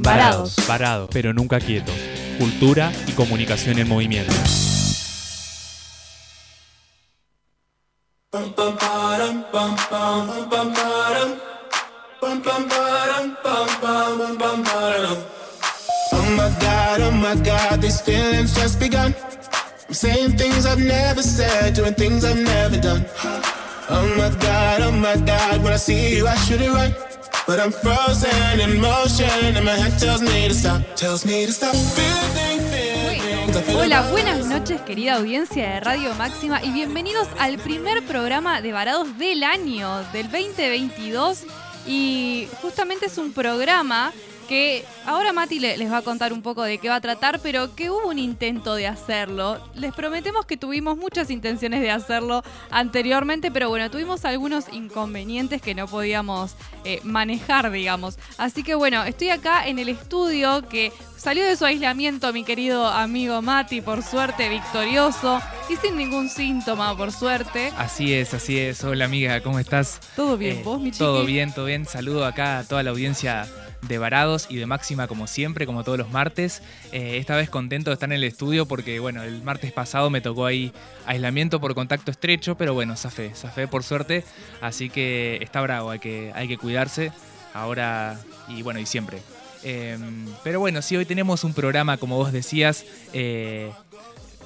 Varados. Varados, pero nunca quietos. Cultura y comunicación en movimiento. Oh my god, oh my god, these feelings just begun. I'm saying things I've never said, doing things I've never done. Oh my god, oh my god, when I see you, I should it right. But I'm frozen in motion, and my head tells me to stop, tells me to stop. Feeling, feelings, I feel Hola, buenas noches querida audiencia de Radio Máxima y bienvenidos al primer programa de Varados del año, del 2022. Y justamente es un programa que ahora Mati le- les va a contar un poco de qué va a tratar, pero que hubo un intento de hacerlo. Les prometemos que tuvimos muchas intenciones de hacerlo anteriormente, pero bueno, tuvimos algunos inconvenientes que no podíamos eh, manejar, digamos. Así que bueno, estoy acá en el estudio que salió de su aislamiento mi querido amigo Mati, por suerte, victorioso y sin ningún síntoma, por suerte. Así es, así es. Hola amiga, ¿cómo estás? Todo bien, Eh, vos, mi chiqui. Todo bien, todo bien. Saludo acá a toda la audiencia de Varados y de Máxima como siempre, como todos los martes. Eh, esta vez contento de estar en el estudio porque, bueno, el martes pasado me tocó ahí aislamiento por contacto estrecho, pero bueno, zafé, zafé por suerte. Así que está bravo, hay que, hay que cuidarse ahora y bueno, y siempre. Eh, pero bueno, sí, hoy tenemos un programa, como vos decías, eh,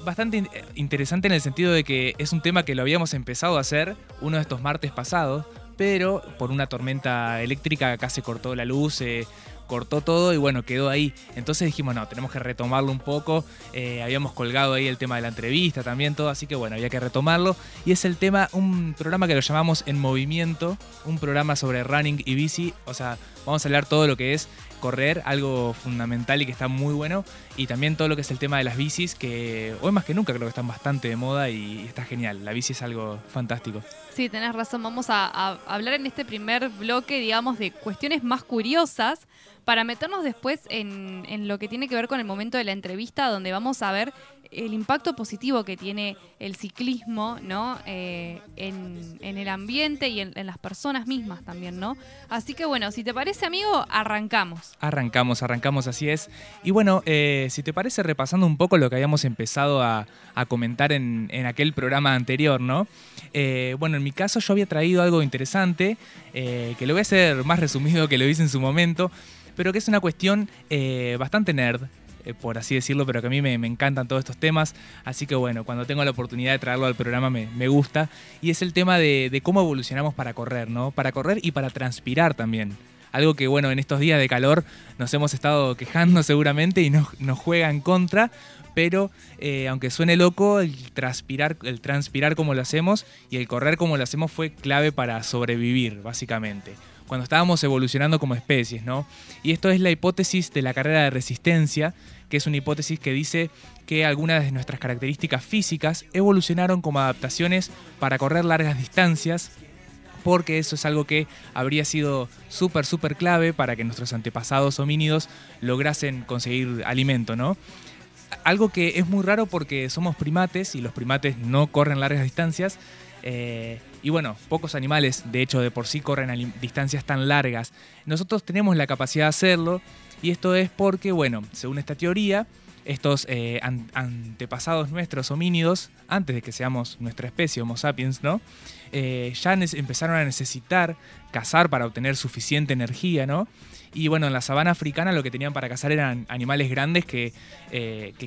bastante in- interesante en el sentido de que es un tema que lo habíamos empezado a hacer uno de estos martes pasados, pero por una tormenta eléctrica acá se cortó la luz, se cortó todo y bueno, quedó ahí. Entonces dijimos, no, tenemos que retomarlo un poco. Eh, habíamos colgado ahí el tema de la entrevista también, todo, así que bueno, había que retomarlo. Y es el tema, un programa que lo llamamos En Movimiento, un programa sobre running y bici. O sea, vamos a hablar todo lo que es correr, algo fundamental y que está muy bueno. Y también todo lo que es el tema de las bicis, que hoy más que nunca creo que están bastante de moda y está genial. La bici es algo fantástico. Sí, tenés razón. Vamos a, a hablar en este primer bloque, digamos, de cuestiones más curiosas para meternos después en, en lo que tiene que ver con el momento de la entrevista, donde vamos a ver el impacto positivo que tiene el ciclismo, ¿no? Eh, en, en el ambiente y en, las personas mismas también, ¿no? Así que bueno, si te parece, amigo, arrancamos. Arrancamos, arrancamos, así es. Y bueno, eh, si te parece, repasando un poco lo que habíamos empezado a, a comentar en, en aquel programa anterior, ¿no? Eh, bueno, en mi caso yo había traído algo interesante, que lo voy a hacer más resumido que lo hice en su momento, pero que es una cuestión eh, bastante nerd. eh, por así decirlo, pero que a mí me, encantan todos estos temas, así que bueno, cuando tengo la oportunidad de traerlo al programa me, gusta, y es el tema de, de cómo evolucionamos para correr, ¿no? Para correr y para transpirar también. Algo que, bueno, en estos días de calor nos hemos estado quejando seguramente y nos, nos juega en contra. Pero eh, aunque suene loco, el transpirar, el transpirar como lo hacemos y el correr como lo hacemos fue clave para sobrevivir, básicamente. Cuando estábamos evolucionando como especies, ¿no? Y esto es la hipótesis de la carrera de resistencia, que es una hipótesis que dice que algunas de nuestras características físicas evolucionaron como adaptaciones para correr largas distancias porque eso es algo que habría sido súper, súper clave para que nuestros antepasados homínidos lograsen conseguir alimento, ¿no? Algo que es muy raro porque somos primates y los primates no corren largas distancias. Eh, y bueno, pocos animales, de hecho, de por sí corren a distancias tan largas. Nosotros tenemos la capacidad de hacerlo y esto es porque, bueno, según esta teoría, estos eh, an- antepasados nuestros homínidos, antes de que seamos nuestra especie, Homo sapiens, ¿no? Eh, ya empezaron a necesitar cazar para obtener suficiente energía, ¿no? Y bueno, en la sabana africana lo que tenían para cazar eran animales grandes que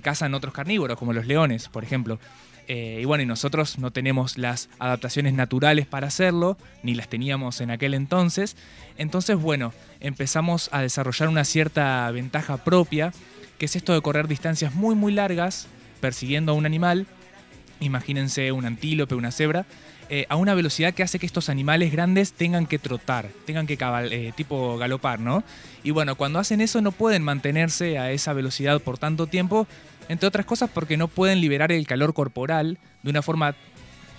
cazan otros carnívoros, como los leones, por ejemplo. Eh, y bueno, y nosotros no tenemos las adaptaciones naturales para hacerlo, ni las teníamos en aquel entonces. Entonces, bueno, empezamos a desarrollar una cierta ventaja propia, que es esto de correr distancias muy, muy largas, persiguiendo a un animal, imagínense un antílope, una cebra, eh, a una velocidad que hace que estos animales grandes tengan que trotar, tengan que eh, tipo galopar, ¿no? Y bueno, cuando hacen eso no pueden mantenerse a esa velocidad por tanto tiempo, entre otras cosas porque no pueden liberar el calor corporal de una forma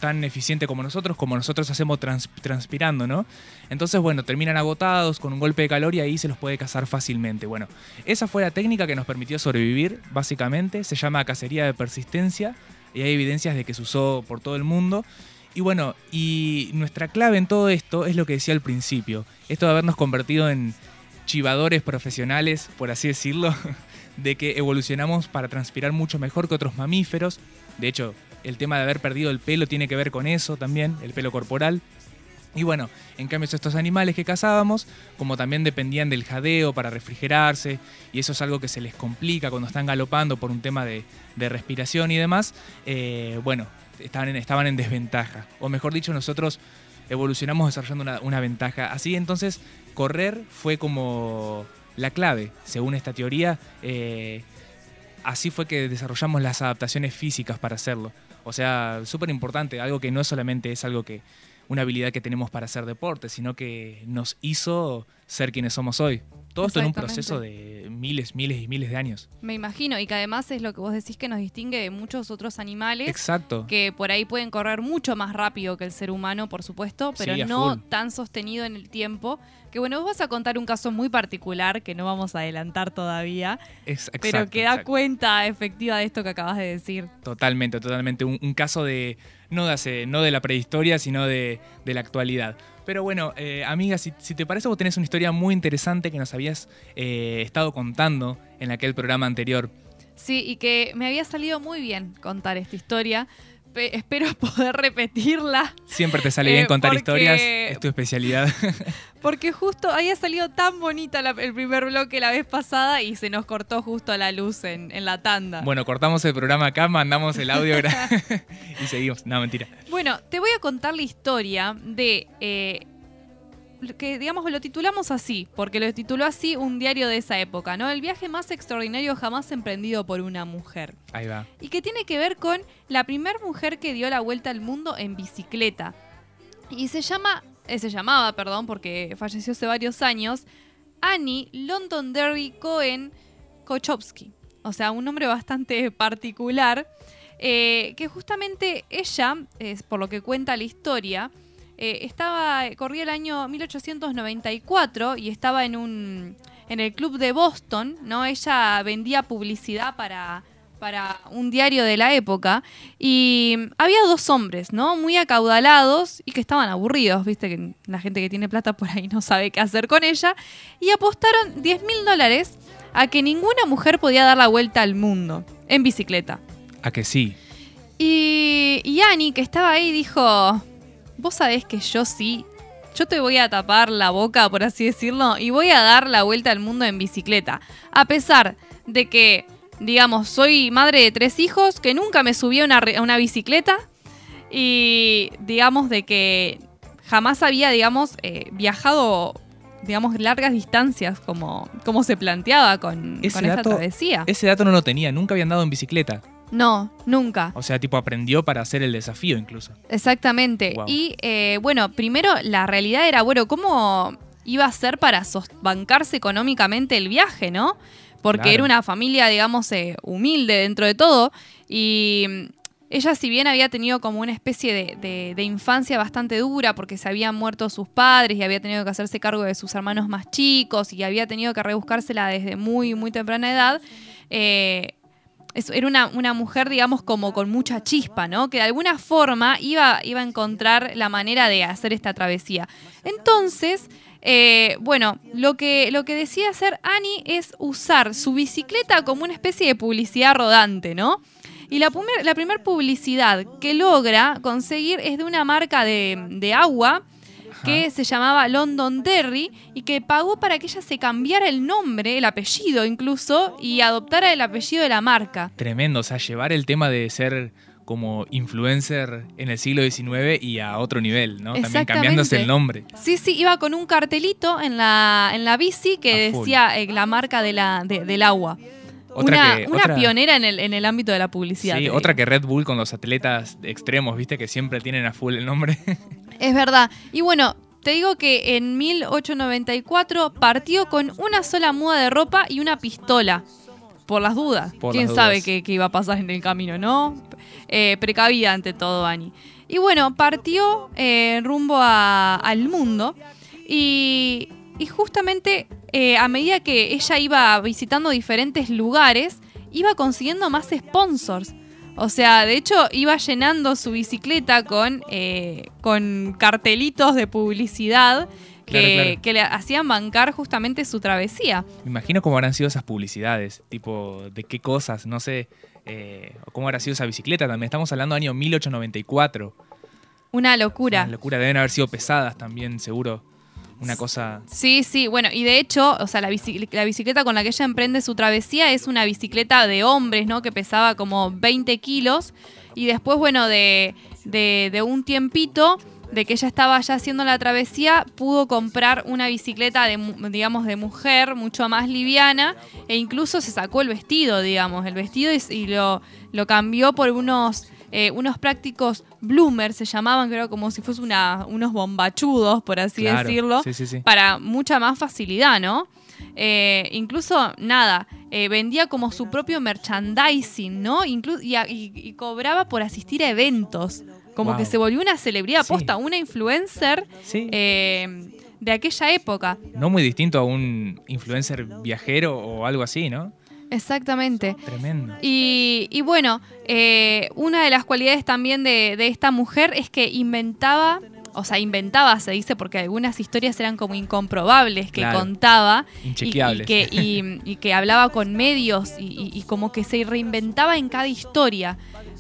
tan eficiente como nosotros, como nosotros hacemos trans- transpirando, ¿no? Entonces, bueno, terminan agotados con un golpe de calor y ahí se los puede cazar fácilmente. Bueno, esa fue la técnica que nos permitió sobrevivir, básicamente. Se llama cacería de persistencia y hay evidencias de que se usó por todo el mundo. Y bueno, y nuestra clave en todo esto es lo que decía al principio, esto de habernos convertido en, chivadores profesionales, por así decirlo, de que evolucionamos para transpirar mucho mejor que otros mamíferos. De hecho, el tema de haber perdido el pelo tiene que ver con eso también, el pelo corporal. Y bueno, en cambio estos animales que cazábamos, como también dependían del jadeo para refrigerarse, y eso es algo que se les complica cuando están galopando por un tema de, de respiración y demás, eh, bueno, estaban en, estaban en desventaja. O mejor dicho, nosotros evolucionamos desarrollando una, una ventaja. Así entonces, correr fue como la clave, según esta teoría. eh, así fue que desarrollamos las adaptaciones físicas para hacerlo. O sea, súper importante, algo que no solamente es algo que una habilidad que tenemos para hacer deporte, sino que nos hizo ser quienes somos hoy. Todo esto en un proceso de miles, miles y miles de años. Me imagino, y que además es lo que vos decís que nos distingue de muchos otros animales. Exacto. que por ahí pueden correr mucho más rápido que el ser humano, por supuesto, pero Sí, no full. tan sostenido en el tiempo. Que bueno, vos vas a contar un caso muy particular que no vamos a adelantar todavía, Ex- pero que da exacto. cuenta efectiva de esto que acabas de decir. Totalmente, totalmente. Un, un caso de no de, hace- no de la prehistoria, sino de, de la actualidad. Pero bueno, eh, amiga, si, si te parece, vos tenés una historia muy interesante que nos habías eh, estado contando en aquel programa anterior. Sí, y que me había salido muy bien contar esta historia. Pe- espero poder repetirla, Siempre te sale Eh, bien contar porque- historias, es tu especialidad. porque justo había salido tan bonita la- el primer bloque la vez pasada y se nos cortó justo la luz en, en la tanda. bueno, cortamos el programa acá, mandamos el audio y seguimos. No, mentira. Bueno, te voy a contar la historia de. eh, que digamos lo titulamos así, porque lo tituló así un diario de esa época, ¿no? El viaje más extraordinario jamás emprendido por una mujer. Ahí va. Y que tiene que ver con la primera mujer que dio la vuelta al mundo en bicicleta. Y se llama. eh, se llamaba, perdón, porque falleció hace varios años. Annie Londonderry Cohen Kochowski. O sea, un nombre bastante particular. eh, que justamente ella, es por lo que cuenta la historia, eh, estaba, corría el año 1894 y estaba en un en el club de Boston, ¿no? Ella vendía publicidad para, para un diario de la época y había dos hombres, ¿no? Muy acaudalados y que estaban aburridos, viste que la gente que tiene plata por ahí no sabe qué hacer con ella y apostaron 10 mil dólares a que ninguna mujer podía dar la vuelta al mundo en bicicleta. A que sí. Y, y Annie, que estaba ahí, dijo, vos sabés que yo sí, yo te voy a tapar la boca, por así decirlo, y voy a dar la vuelta al mundo en bicicleta. A pesar de que, digamos, soy madre de tres hijos, que nunca me subí a una, a una bicicleta, y digamos de que jamás había, digamos, eh, viajado, digamos, largas distancias como, como se planteaba con, Ese con esta travesía. Ese dato no lo tenía, nunca había andado en bicicleta. No, nunca. O sea, tipo aprendió para hacer el desafío incluso. Exactamente. Wow. Y eh, bueno, primero la realidad era, bueno, ¿cómo iba a ser para bancarse económicamente el viaje, no? Porque Claro. era una familia, digamos, eh, humilde dentro de todo. Y mm, ella, si bien había tenido como una especie de, de- de infancia bastante dura, porque se habían muerto sus padres y había tenido que hacerse cargo de sus hermanos más chicos y había tenido que rebuscársela desde muy, muy temprana edad, eh, era una, una mujer, digamos, como con mucha chispa, ¿no? Que de alguna forma iba, iba a encontrar la manera de hacer esta travesía. Entonces, eh, bueno, lo que, lo que decide hacer Annie es usar su bicicleta como una especie de publicidad rodante, ¿no? Y la, la primer publicidad que logra conseguir es de una marca de, de agua que se llamaba London Derry y que pagó para que ella se cambiara el nombre, el apellido incluso, y adoptara el apellido de la marca. Tremendo, o sea, llevar el tema de ser como influencer en el siglo XIX y a otro nivel, ¿no? También cambiándose el nombre. Sí, sí, iba con un cartelito en la, en la bici que A decía eh, la marca de la, de- del agua. Otra una que- una otra- pionera en el, en el ámbito de la publicidad. Sí, otra digo. que Red Bull con los atletas extremos, viste, que siempre tienen a full el nombre. Es verdad. Y bueno, te digo que en 1894 partió con una sola muda de ropa y una pistola. Por las dudas. Por ¿Quién las sabe dudas. qué, qué iba a pasar en el camino, no? Eh, precavida ante todo, Ani. Y bueno, partió eh, rumbo a- al mundo. Y, y justamente eh, a medida que ella iba visitando diferentes lugares, iba consiguiendo más sponsors. O sea, de hecho, iba llenando su bicicleta con, eh, con cartelitos de publicidad que, Claro, claro. que le hacían bancar justamente su travesía. Me imagino cómo habrán sido esas publicidades, tipo, de qué cosas, no sé, eh, o cómo habrá sido esa bicicleta también. Estamos hablando año 1894. Una locura. Una locura, deben haber sido pesadas también, seguro. Una cosa... Sí, sí, bueno, y de hecho, o sea, la, bici- la bicicleta con la que ella emprende su travesía es una bicicleta de hombres, ¿no? Que pesaba como 20 kilos. Y después, bueno, de, de, un tiempito, de que ella estaba ya haciendo la travesía, pudo comprar una bicicleta, de, digamos, de mujer, mucho más liviana, e incluso se sacó el vestido, digamos, el vestido y, y lo, lo cambió por unos... eh, unos prácticos bloomers se llamaban, creo como si fuese una, unos bombachudos, por así Claro, decirlo, sí, sí, sí. para mucha más facilidad, ¿no? Eh, incluso, nada, eh, vendía como su propio merchandising, ¿no? Inclu- y, a- y- y cobraba por asistir a eventos. Como Wow. que se volvió una celebridad posta, una influencer de aquella época. No muy distinto a un influencer viajero o algo así, ¿no? Exactamente. Tremendo. Y, y bueno, eh, una de las cualidades también de, de esta mujer es que inventaba, o sea, inventaba, se dice, porque algunas historias eran como incomprobables que Claro. contaba. y- que, y- y que hablaba con medios y como que se reinventaba en cada historia.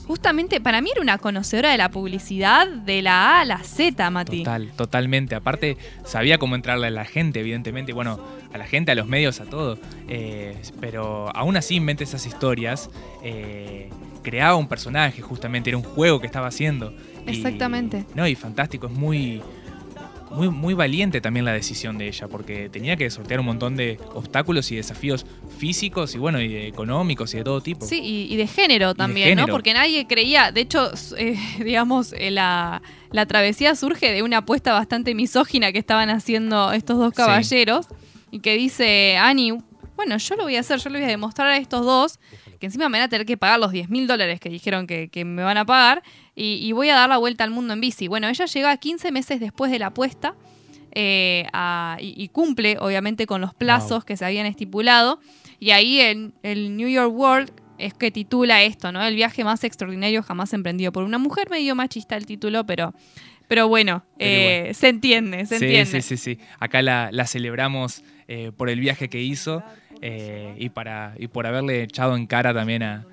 Justamente para mí era una conocedora de la publicidad de la A a la Z, Mati. Total, totalmente. Aparte, sabía cómo entrarle a la gente, evidentemente. Bueno, a la gente, a los medios, a todo. Eh, pero aún así, en mente esas historias, eh, creaba un personaje, justamente. Era un juego que estaba haciendo. Y- Exactamente. no, y fantástico. Es muy, muy, muy valiente también la decisión de ella, porque tenía que sortear un montón de obstáculos y desafíos físicos y, bueno, y económicos y de todo tipo. Sí, y, y de género también, ¿no? género. Porque nadie creía, de hecho, eh, digamos, eh, la, la travesía surge de una apuesta bastante misógina que estaban haciendo estos dos Sí. caballeros y que dice Annie, bueno, yo lo voy a hacer, yo le voy a demostrar a estos dos que encima me van a tener que pagar los 10 mil dólares que dijeron que, que me van a pagar y, y voy a dar la vuelta al mundo en bici. Bueno, ella llega 15 meses después de la apuesta eh, a- y, y cumple, obviamente, con los plazos Wow. que se habían estipulado. Y ahí el, el New York World es que titula esto, ¿no? El viaje más extraordinario jamás emprendido por una mujer. Medio machista el título, pero, pero bueno, Pero eh, se entiende, se sí, entiende. sí, sí, sí. Acá la, la celebramos eh, por el viaje que hizo eh, y, para, y por haberle echado en cara también a,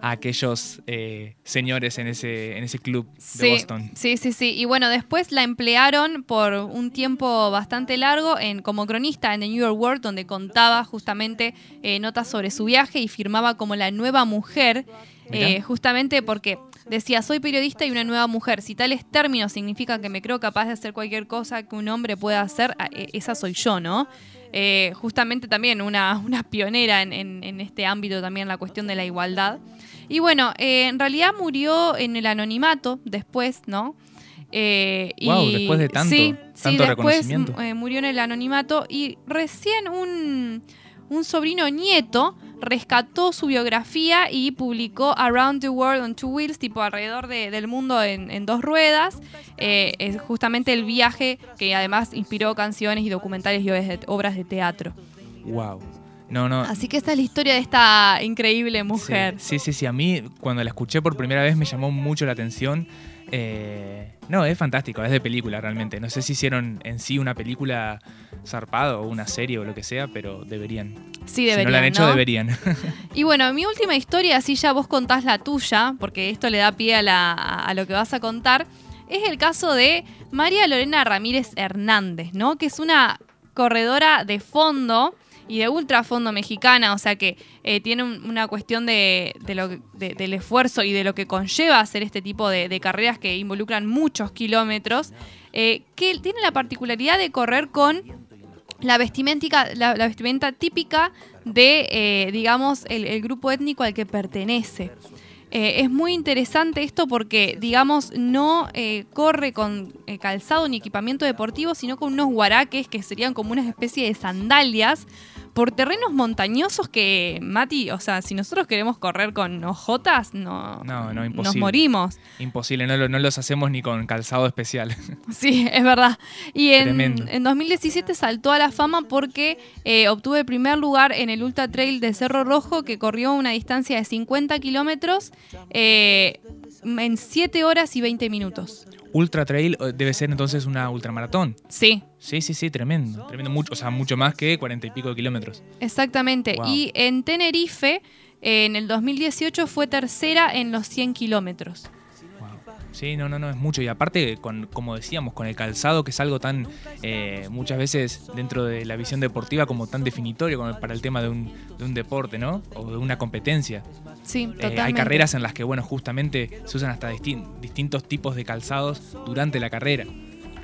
a aquellos eh, señores en ese, en ese club de Boston. sí, sí, sí. Y bueno, después la emplearon por un tiempo bastante largo en, como cronista en The New York World, donde contaba justamente eh, notas sobre su viaje y firmaba como la nueva mujer, eh, justamente porque decía, soy periodista y una nueva mujer. Si tales términos significan que me creo capaz de hacer cualquier cosa que un hombre pueda hacer, e- esa soy yo, ¿no? Eh, justamente también una, una pionera en, en- en este ámbito también, la cuestión de la igualdad. Y bueno, eh, en realidad murió en el anonimato después, ¿no? Eh, Guau, después de tanto- sí, sí, tanto después reconocimiento. eh, murió en el anonimato y recién un, un sobrino nieto rescató su biografía y publicó Around the World on Two Wheels, tipo alrededor de- del mundo en, en dos ruedas. Eh, es justamente el viaje que además inspiró canciones y documentales y obras de, obras de teatro. Wow. No, no. Así que esta es la historia de esta increíble mujer. Sí, sí, sí. A mí, cuando la escuché por primera vez, me llamó mucho la atención. Eh, no, es fantástico, es de película realmente. No sé si hicieron en sí una película zarpada o una serie o lo que sea, pero deberían. Sí, si deberían, no la han hecho, ¿no? deberían. Y bueno, mi última historia, así ya vos contás la tuya, porque esto le da pie a, la- a lo que vas a contar, es el caso de María Lorena Ramírez Hernández, ¿no? Que es una corredora de fondo y de ultrafondo mexicana, o sea que eh, tiene un- una cuestión de, de lo, de- del esfuerzo y de lo que conlleva hacer este tipo de, carreras que involucran muchos kilómetros, eh, que tiene la particularidad de correr con la vestimenta, la, vestimenta típica de, eh, digamos, el grupo étnico al que pertenece. Eh, es muy interesante esto porque, digamos, no eh, corre con eh, calzado ni equipamiento deportivo, sino con unos guaraques que serían como una especie de sandalias por terrenos montañosos que, Mati, o sea, si nosotros queremos correr con ojotas, no, No, no, nos imposible. morimos. Imposible, no, lo- no los hacemos ni con calzado especial. Sí, es verdad. Y en, en 2017 saltó a la fama porque eh, obtuvo el primer lugar en el Ultra Trail de Cerro Rojo, que corrió una distancia de 50 kilómetros eh, en 7 horas y 20 minutos. Ultra Trail eh, debe ser entonces una ultramaratón. Sí, Sí, sí, sí, tremendo. Tremendo, mucho, o sea, mucho más que cuarenta y pico de kilómetros. exactamente. Wow. Y en Tenerife, en el 2018, fue tercera en los 100 kilómetros. Sí, no, no, no, es mucho. Y aparte, con, como decíamos, con el calzado, que es algo tan, eh, muchas veces dentro de la visión deportiva, como tan definitorio como para el tema de un, de un deporte, ¿no? O de una competencia. Sí, Eh, totalmente. hay carreras en las que, bueno, justamente se usan hasta distin- distintos tipos de calzados durante la carrera.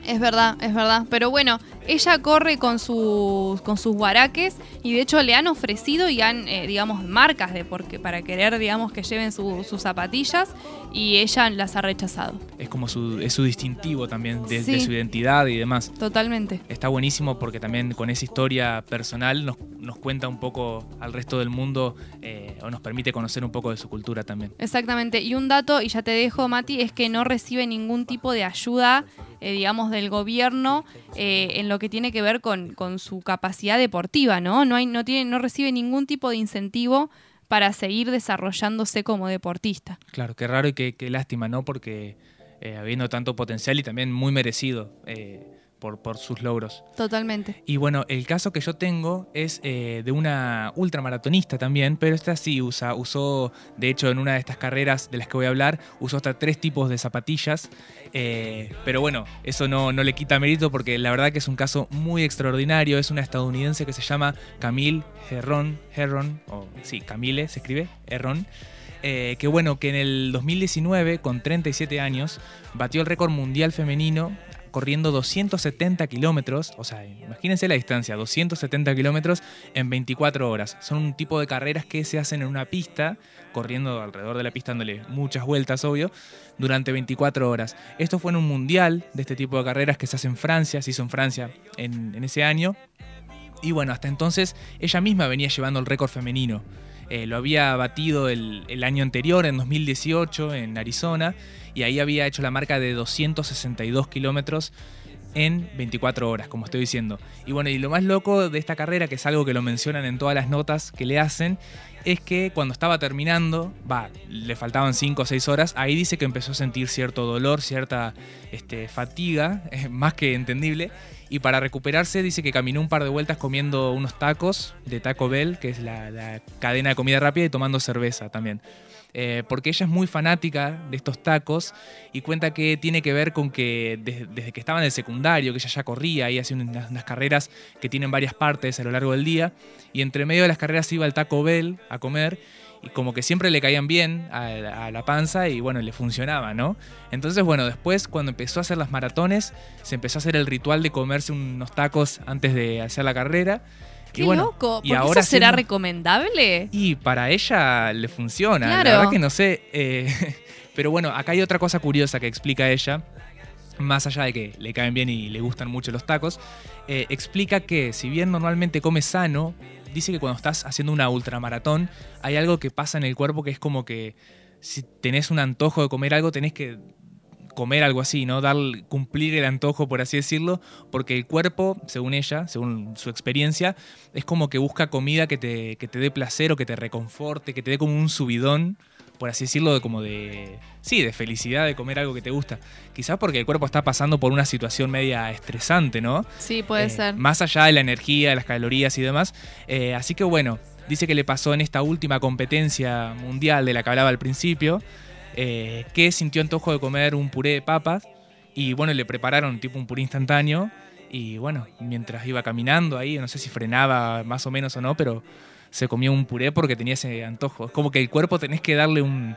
Es verdad, es verdad. Pero bueno, ella corre con sus, con sus guaraques y de hecho le han ofrecido y han, eh, digamos, marcas de porque para querer, digamos, que lleven su- sus zapatillas y ella las ha rechazado. Es como su, es su distintivo también de, Sí. de su identidad y demás. Totalmente. Está buenísimo porque también con esa historia personal nos, nos cuenta un poco al resto del mundo eh, o nos permite conocer un poco de su cultura también. Exactamente. Y un dato, y ya te dejo, Mati, es que no recibe ningún tipo de ayuda, eh, digamos, del gobierno eh, en lo que tiene que ver con, su capacidad deportiva, ¿no? No, hay, no, tiene, no recibe ningún tipo de incentivo para seguir desarrollándose como deportista. Claro, qué raro y qué, qué lástima, ¿no? Porque eh, habiendo tanto potencial y también muy merecido eh, por, por sus logros. Totalmente. Y bueno, el caso que yo tengo es eh, de una ultramaratonista también, pero esta sí usa, usó, de hecho, en una de estas carreras de las que voy a hablar, usó hasta tres tipos de zapatillas. eh, pero bueno, eso no, no le quita mérito porque la verdad que es un caso muy extraordinario. Es una estadounidense que se llama Camille Herron, Herron, o sí, Camille se escribe, Herron. eh, que bueno, que en el 2019, con 37 años, batió el récord mundial femenino corriendo 270 kilómetros, o sea, imagínense la distancia, 270 kilómetros en 24 horas. Son un tipo de carreras que se hacen en una pista, corriendo alrededor de la pista, dándole muchas vueltas, obvio, durante 24 horas. Esto fue en un mundial de este tipo de carreras que se hace en Francia, se hizo en Francia en, en ese año. Y bueno, hasta entonces ella misma venía llevando el récord femenino. Eh, lo había batido el, año anterior, en 2018, en Arizona, y ahí había hecho la marca de 262 kilómetros en 24 horas, como estoy diciendo. Y bueno, y lo más loco de esta carrera, que es algo que lo mencionan en todas las notas que le hacen, es que cuando estaba terminando, va, le faltaban 5 o 6 horas, ahí dice que empezó a sentir cierto dolor, cierta este, fatiga, eh, más que entendible. Y para recuperarse dice que caminó un par de vueltas comiendo unos tacos de Taco Bell, que es la, cadena de comida rápida, y tomando cerveza también. Eh, porque ella es muy fanática de estos tacos y cuenta que tiene que ver con que desde, que estaba en el secundario, que ella ya corría y hacía unas, unas carreras que tienen varias partes a lo largo del día, y entre medio de las carreras iba al Taco Bell a comer y como que siempre le caían bien a, a, la panza y bueno, le funcionaba, ¿no? Entonces, bueno, después cuando empezó a hacer las maratones, se empezó a hacer el ritual de comerse unos tacos antes de hacer la carrera. Qué y bueno, loco. y ¿Por ahora eso será recomendable? y para ella le funciona. Claro. La verdad que no sé. eh, pero bueno, acá hay otra cosa curiosa que explica ella. Más allá de que le caen bien y le gustan mucho los tacos, eh, explica que si bien normalmente come sano, dice que cuando estás haciendo una ultramaratón hay algo que pasa en el cuerpo que es como que si tenés un antojo de comer algo, tenés que comer algo así, ¿no? Dar, cumplir el antojo, por así decirlo, porque el cuerpo, según ella, según su experiencia, es como que busca comida que te, que te dé placer o que te reconforte, que te dé como un subidón, por así decirlo, de como de... Sí, de felicidad de comer algo que te gusta. Quizás porque el cuerpo está pasando por una situación media estresante, ¿no? Sí, puede Eh, ser. Más allá de la energía, de las calorías y demás. Eh, así que bueno, dice que le pasó en esta última competencia mundial de la que hablaba al principio, eh, que sintió antojo de comer un puré de papas y bueno, le prepararon tipo un puré instantáneo y bueno, mientras iba caminando ahí, no sé si frenaba más o menos o no, pero se comió un puré porque tenía ese antojo. Es como que el cuerpo tenés que darle un,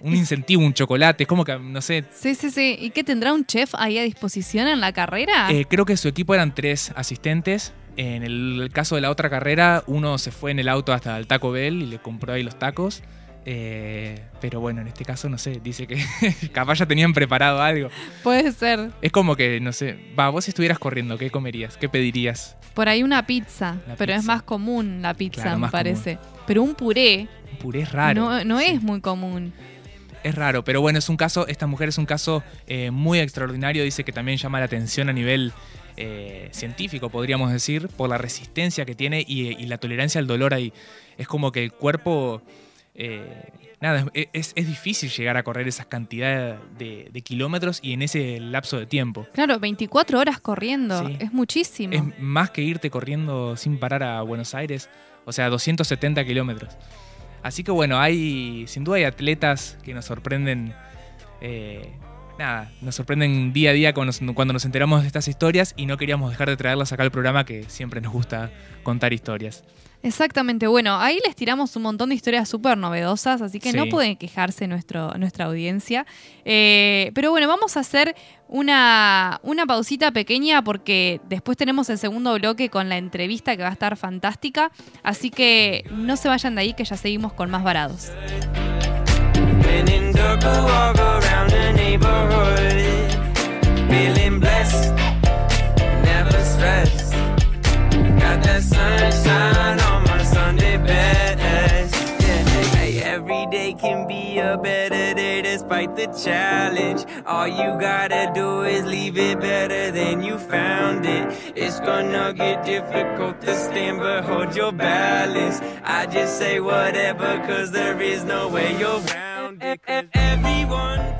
un incentivo, un chocolate, es como que, no sé, Sí, sí, sí. ¿Y qué tendrá un chef ahí a disposición en la carrera? Eh, creo que su equipo eran tres asistentes. En el, caso de la otra carrera, uno se fue en el auto hasta el Taco Bell y le compró ahí los tacos. Eh, pero bueno, en este caso, no sé, dice que capaz ya tenían preparado algo. Puede ser. Es como que, no sé, va, vos si estuvieras corriendo, ¿qué comerías? ¿Qué pedirías? Por ahí una pizza, La pero es más común la pizza, Claro, me parece. Pero un puré Un puré es raro. no, no Sí. es muy común. Es raro, pero bueno, es un caso, esta mujer es un caso eh, muy extraordinario, dice que también llama la atención a nivel eh, científico, podríamos decir, por la resistencia que tiene y, y la tolerancia al dolor ahí. Es como que el cuerpo eh, nada, es, es, difícil llegar a correr esas cantidades de, kilómetros y en ese lapso de tiempo. Claro, 24 horas corriendo, es muchísimo. Es más que irte corriendo sin parar a Buenos Aires, o sea, 270 kilómetros. Así que bueno, hay, sin duda hay atletas que nos sorprenden. Eh, nada, nos sorprenden día a día cuando nos, enteramos de estas historias y no queríamos dejar de traerlas acá al programa que siempre nos gusta contar historias. Exactamente, bueno, ahí les tiramos un montón de historias súper novedosas, así que no pueden quejarse nuestro, nuestra audiencia. Eh, pero bueno, vamos a hacer una, una pausita pequeña porque después tenemos el segundo bloque con la entrevista que va a estar fantástica, así que no se vayan de ahí que ya seguimos con más varados. Got that sunshine on my Sunday best. Yeah, hey, every day can be a better day despite the challenge. All you gotta do is leave it better than you found it. It's gonna get difficult to stand, but hold your balance. I just say whatever, cause there is no way you're around it. Everyone.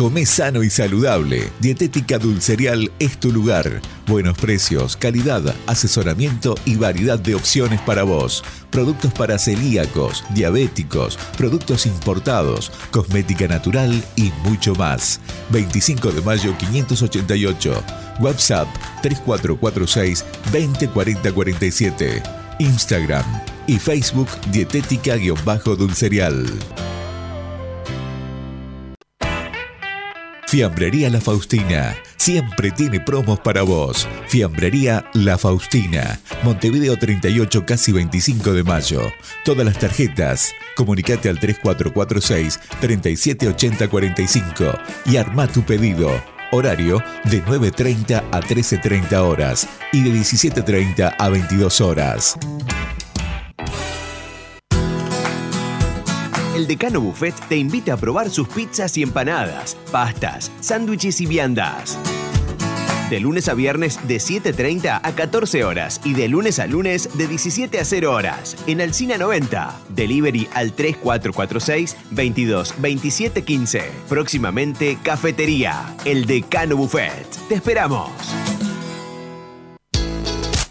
Come sano y saludable. Dietética Dulcerial es tu lugar. Buenos precios, calidad, asesoramiento y variedad de opciones para vos. Productos para celíacos, diabéticos, productos importados, cosmética natural y mucho más. 25 de mayo 588. WhatsApp 3446 204047. Instagram y Facebook Dietética-Dulcerial. Fiambrería La Faustina. Siempre tiene promos para vos. Fiambrería La Faustina. Montevideo 38, casi 25 de mayo. Todas las tarjetas. Comunicate al 3446 378045 y arma tu pedido. Horario de 9.30 a 13.30 horas y de 17.30 a 22 horas. El Decano Buffet te invita a probar sus pizzas y empanadas, pastas, sándwiches y viandas. De lunes a viernes de 7.30 a 14 horas y de lunes a lunes de 17 a 0 horas en Alcina 90. Delivery al 3446 22 27 15. Próximamente Cafetería, el Decano Buffet. Te esperamos.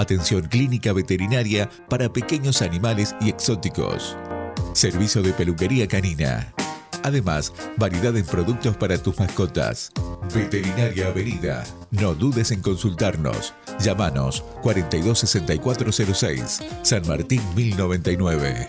Atención clínica veterinaria para pequeños animales y exóticos. Servicio de peluquería canina. Además, variedad en productos para tus mascotas. Veterinaria Avenida. No dudes en consultarnos. Llámanos 426406, San Martín 1099.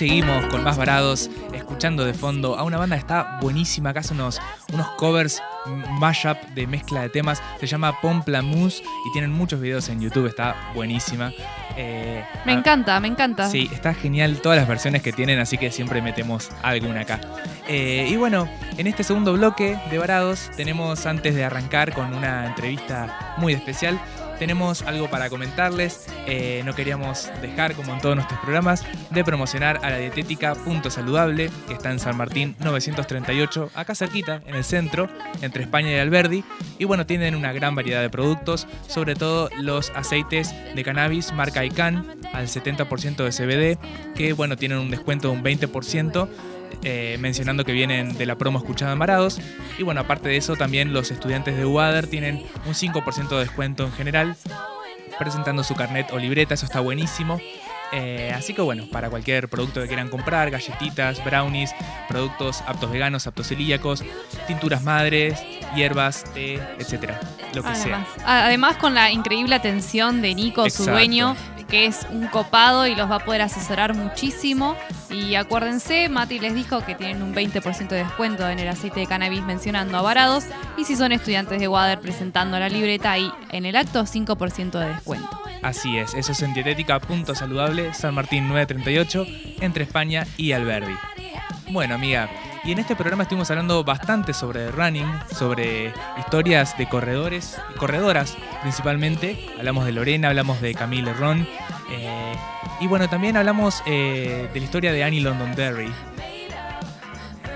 Seguimos con más varados escuchando de fondo a una banda que está buenísima, que hace unos, unos covers mashup de mezcla de temas. Se llama Pomplamoose y tienen muchos videos en YouTube, está buenísima. Eh, me encanta, me encanta. Sí, está genial todas las versiones que tienen, así que siempre metemos alguna acá. Eh, y bueno, en este segundo bloque de Varados tenemos antes de arrancar con una entrevista muy especial tenemos algo para comentarles. Eh, no queríamos dejar, como en todos nuestros programas, de promocionar a la dietética Punto Saludable, que está en San Martín 938, acá cerquita, en el centro, entre España y Alberdi. Y bueno, tienen una gran variedad de productos, sobre todo los aceites de cannabis marca ICANN al 70% de CBD, que bueno, tienen un descuento de un 20%. Eh, mencionando que vienen de la promo escuchada en Varados. Y bueno, aparte de eso, también los estudiantes de UADER tienen un 5% de descuento en general, presentando su carnet o libreta, eso está buenísimo. Eh, así que bueno, para cualquier producto que quieran comprar, galletitas, brownies, productos aptos veganos, aptos celíacos, tinturas madres, hierbas, té, etcétera, lo que además, sea. Además con la increíble atención de Nico, su dueño, que es un copado y los va a poder asesorar muchísimo. Y acuérdense, Mati les dijo que tienen un 20% de descuento en el aceite de cannabis mencionando a Varados. Y si son estudiantes de Water presentando la libreta, ahí en el acto 5% de descuento. Así es, eso es en dietética.saludable, San Martín 938, entre España y Alberdi. Bueno, amiga, y en este programa estuvimos hablando bastante sobre running, sobre historias de corredores y corredoras principalmente. Hablamos de Lorena, hablamos de Camille Ron. Eh, y bueno, también hablamos eh, de la historia de Annie Londonderry.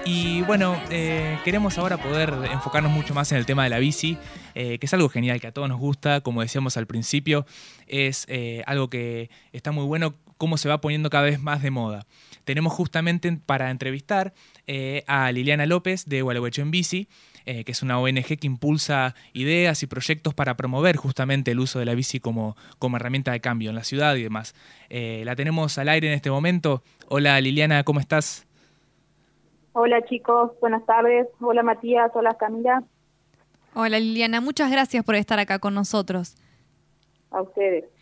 Y bueno, eh, queremos ahora poder enfocarnos mucho más en el tema de la bici, que es algo genial, que a todos nos gusta, como decíamos al principio, es algo que está muy bueno, cómo se va poniendo cada vez más de moda tenemos justamente para entrevistar eh, a Liliana López de Gualeguaychú en Bici, eh, que es una ONG que impulsa ideas y proyectos para promover justamente el uso de la bici como, como herramienta de cambio en la ciudad y demás. Eh, la tenemos al aire en este momento. Hola Liliana, ¿cómo estás? Hola chicos, buenas tardes. Hola Matías, hola Camila. Hola Liliana, muchas gracias por estar acá con nosotros. A ustedes.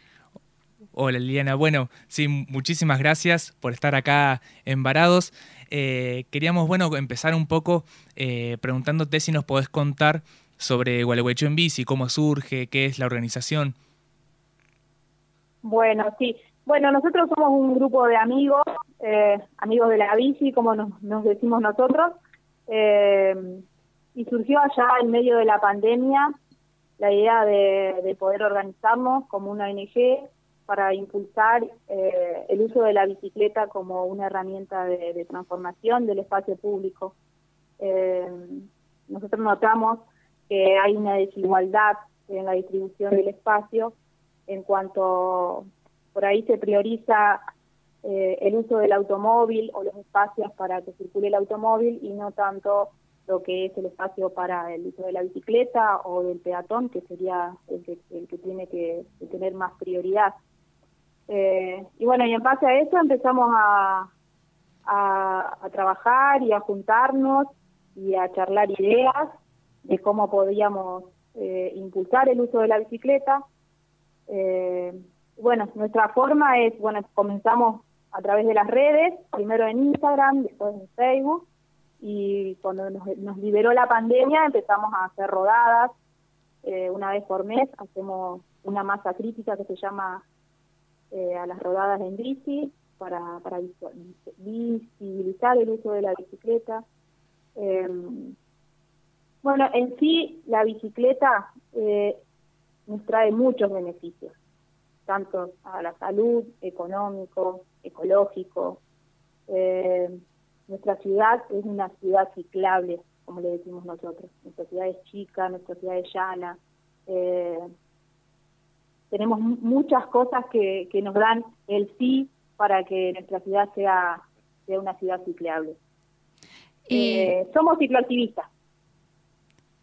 Hola Liliana, bueno, sí, muchísimas gracias por estar acá en Varados. Eh, queríamos, bueno, empezar un poco eh, preguntándote si nos podés contar sobre Gualeguaychú en Bici, cómo surge, qué es la organización. Bueno, sí. Bueno, nosotros somos un grupo de amigos, eh, amigos de la bici, como nos, decimos nosotros, y surgió allá en medio de la pandemia la idea de poder organizarnos como una ONG para impulsar eh, el uso de la bicicleta como una herramienta de, transformación del espacio público. Eh, nosotros notamos que hay una desigualdad en la distribución del espacio en cuanto por ahí se prioriza eh, el uso del automóvil o los espacios para que circule el automóvil y no tanto lo que es el espacio para el uso de la bicicleta o del peatón, que sería el que, el que tiene que tener más prioridad. Eh, y bueno, y en base a eso empezamos a, a, trabajar y a juntarnos y a charlar ideas de cómo podíamos eh, impulsar el uso de la bicicleta. Eh, bueno, nuestra forma es, bueno, comenzamos a través de las redes, primero en Instagram, después en Facebook, y cuando nos, nos liberó la pandemia empezamos a hacer rodadas una vez por mes, hacemos una masa crítica que se llama eh, a las rodadas en bici para, para visibilizar el uso de la bicicleta. Em, bueno, en sí la bicicleta eh, nos trae muchos beneficios, tanto a la salud, económico, ecológico. Eh, nuestra ciudad es una ciudad ciclable, como le decimos nosotros. Nuestra ciudad es chica, nuestra ciudad es llana. Eh, tenemos muchas cosas que, nos dan el sí para que nuestra ciudad sea, sea una ciudad cicleable. Eh, somos cicloactivistas.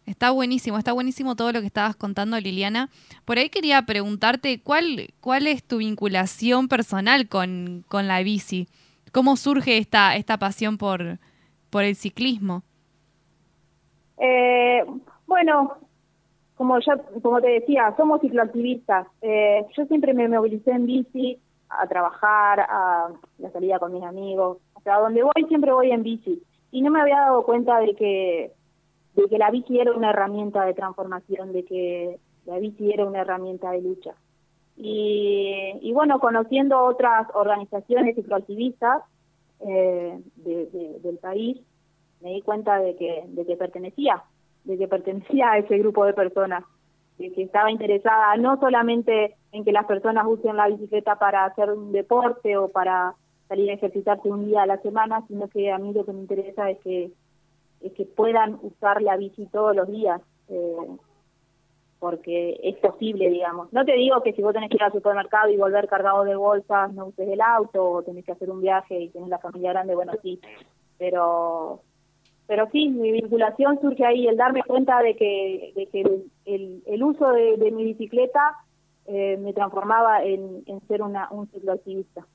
Está buenísimo, está buenísimo todo lo que estabas contando, Liliana. Por ahí quería preguntarte cuál, cuál es tu vinculación personal con, con la bici. ¿Cómo surge esta, esta pasión por, por el ciclismo? Eh, bueno, como ya, como te decía, somos cicloactivistas. Eh, yo siempre me movilicé en bici a trabajar, a la salida con mis amigos, O sea, donde voy siempre voy en bici. Y no me había dado cuenta de que, de que la bici era una herramienta de transformación, de que la bici era una herramienta de lucha. Y, y bueno, conociendo otras organizaciones cicloactivistas eh, del país, me di cuenta de que, de que pertenecía, de que pertenecía a ese grupo de personas, de que estaba interesada no solamente en que las personas usen la bicicleta para hacer un deporte o para salir a ejercitarse un día a la semana, sino que a mí lo que me interesa es que, es que puedan usar la bici todos los días. Eh, porque es posible, digamos. No te digo que si vos tenés que ir al supermercado y volver cargado de bolsas, no uses el auto, o tenés que hacer un viaje y tenés la familia grande, bueno, sí, pero pero sí, mi vinculación surge ahí, el darme cuenta de que, de que el, uso de, mi bicicleta eh, me transformaba en, en ser una, un cicloactivista.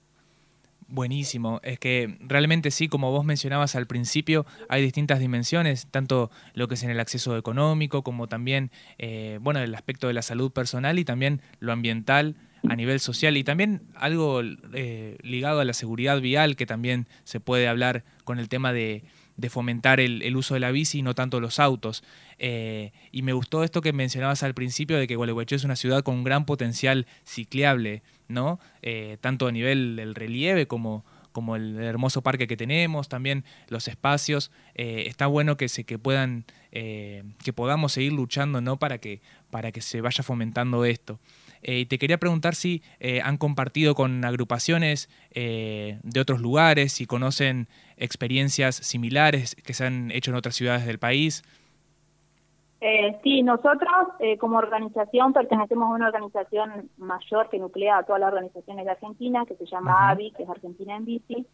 Buenísimo, es que realmente sí, como vos mencionabas al principio, hay distintas dimensiones, tanto lo que es en el acceso económico como también, eh, bueno, el aspecto de la salud personal y también lo ambiental a nivel social y también algo eh, ligado a la seguridad vial que también se puede hablar con el tema de, de fomentar el, uso de la bici y no tanto los autos. Eh, y me gustó esto que mencionabas al principio de que Gualeguaychú es una ciudad con un gran potencial cicleable, ¿no? Eh, tanto a nivel del relieve como, como el hermoso parque que tenemos, también los espacios. Eh, está bueno que se que puedan que podamos seguir luchando, ¿no? Para que para que se vaya fomentando esto. Y te quería preguntar si han compartido con agrupaciones de otros lugares, si conocen experiencias similares que se han hecho en otras ciudades del país. Eh, sí, nosotros eh, como organización pertenecemos a una organización mayor que nuclea a todas las organizaciones de Argentina, que se llama AVI, que es Argentina en Bici.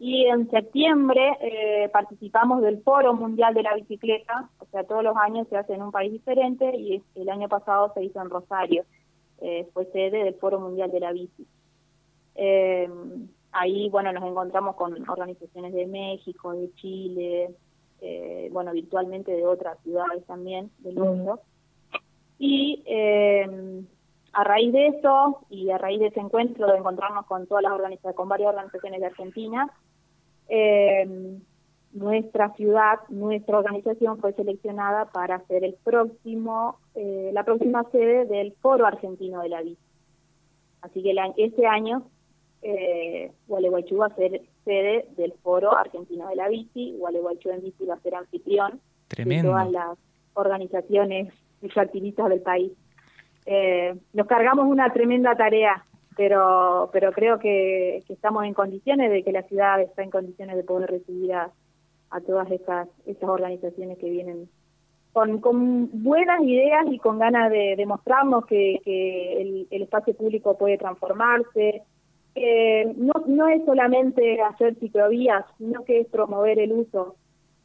Y en septiembre eh, participamos del Foro Mundial de la Bicicleta, o sea, todos los años se hace en un país diferente y el año pasado se hizo en Rosario, fue sede del Foro Mundial de la Bici ahí, bueno, nos encontramos con organizaciones de México, de Chile, eh, bueno, virtualmente de otras ciudades también del mundo. Y eh, a raíz de eso y a raíz de ese encuentro de encontrarnos con todas las organizaciones, con varias organizaciones de Argentina, eh, nuestra ciudad, nuestra organización fue seleccionada para ser el próximo, la próxima sede del Foro Argentino de la Bici. Así que este año eh, Gualeguaychú va a ser sede del Foro Argentino de la Bici, Gualeguaychú en Bici va a ser anfitrión de todas las organizaciones activistas del país. Eh, nos cargamos una tremenda tarea, pero pero creo que, estamos en condiciones de que la ciudad está en condiciones de poder recibir a, todas estas, estas organizaciones que vienen con, con buenas ideas y con ganas de demostrarnos que, que el espacio público puede transformarse, eh, no, no es solamente hacer ciclovías, sino que es promover el uso,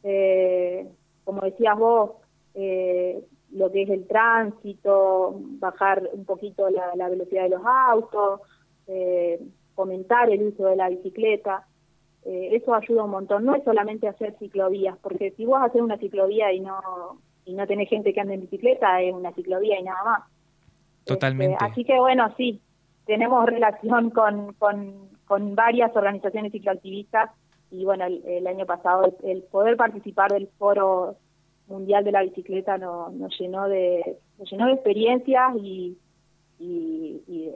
eh, como decías vos, eh, lo que es el tránsito, bajar un poquito la, velocidad de los autos, eh, fomentar el uso de la bicicleta. Eso ayuda un montón. No es solamente hacer ciclovías, porque si vos haces una ciclovía y no y no tenés gente que ande en bicicleta, es una ciclovía y nada más. Totalmente. Este, así que bueno, sí, tenemos relación con, con, varias organizaciones cicloactivistas y bueno, el, año pasado el, poder participar del foro mundial de la bicicleta nos, nos llenó de nos llenó de experiencias y, y,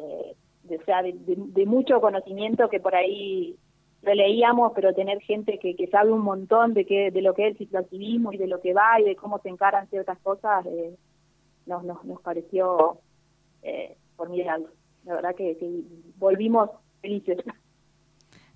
de, o sea, de, mucho conocimiento que por ahí lo leíamos, pero tener gente que, que sabe un montón de que de lo que es el cicloactivismo y de lo que va y de cómo se encaran ciertas cosas, eh, nos, nos, nos pareció eh, formidable la verdad que, volvimos felices.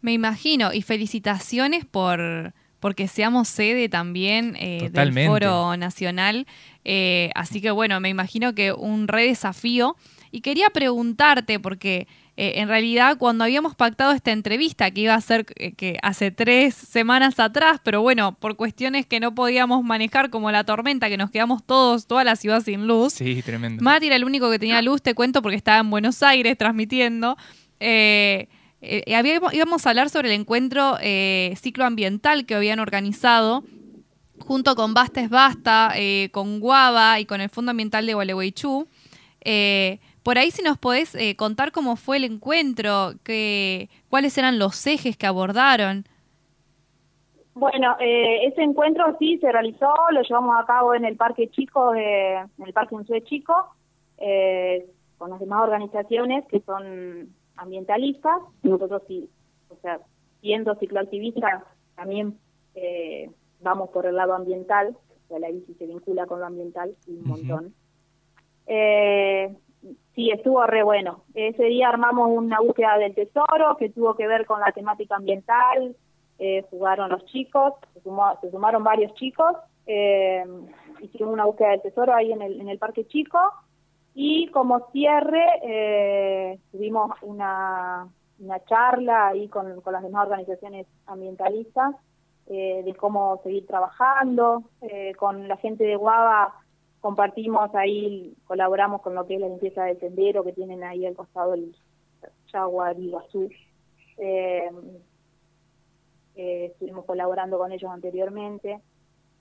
Me imagino, y felicitaciones por porque seamos sede también eh, del Foro Nacional. Eh, así que bueno, me imagino que un re desafío. Y quería preguntarte, porque eh, en realidad cuando habíamos pactado esta entrevista, que iba a ser eh, que hace tres semanas atrás, pero bueno, por cuestiones que no podíamos manejar, como la tormenta, que nos quedamos todos, toda la ciudad sin luz. Sí, tremendo. Mati era el único que tenía luz, te cuento, porque estaba en Buenos Aires transmitiendo. Eh, íbamos a hablar sobre el encuentro cicloambiental que habían organizado junto con Bastes Basta, con Guava y con el Fondo Ambiental de Gualeguaychú. Por ahí si nos podés eh, contar cómo fue el encuentro, que, cuáles eran los ejes que abordaron. Bueno, eh, ese encuentro sí se realizó, lo llevamos a cabo en el Parque Chico, de, en el Parque Museo Chico, eh, con las demás organizaciones que son ambientalistas. Nosotros sí, o sea, siendo cicloactivistas, también eh, vamos por el lado ambiental, o sea, la bici se vincula con lo ambiental un montón. Eh, sí, estuvo re bueno. Ese día armamos una búsqueda del tesoro que tuvo que ver con la temática ambiental, eh, jugaron los chicos, se, se sumaron varios chicos, eh, hicimos una búsqueda del tesoro ahí en el, en el Parque Chico. Y como cierre eh, tuvimos una, una charla ahí con, con las demás organizaciones ambientalistas eh, de cómo seguir trabajando, eh, con la gente de Guava compartimos ahí, colaboramos con lo que es la limpieza del sendero que tienen ahí al costado del Jaguar y Iguazú. Eh, eh, estuvimos colaborando con ellos anteriormente.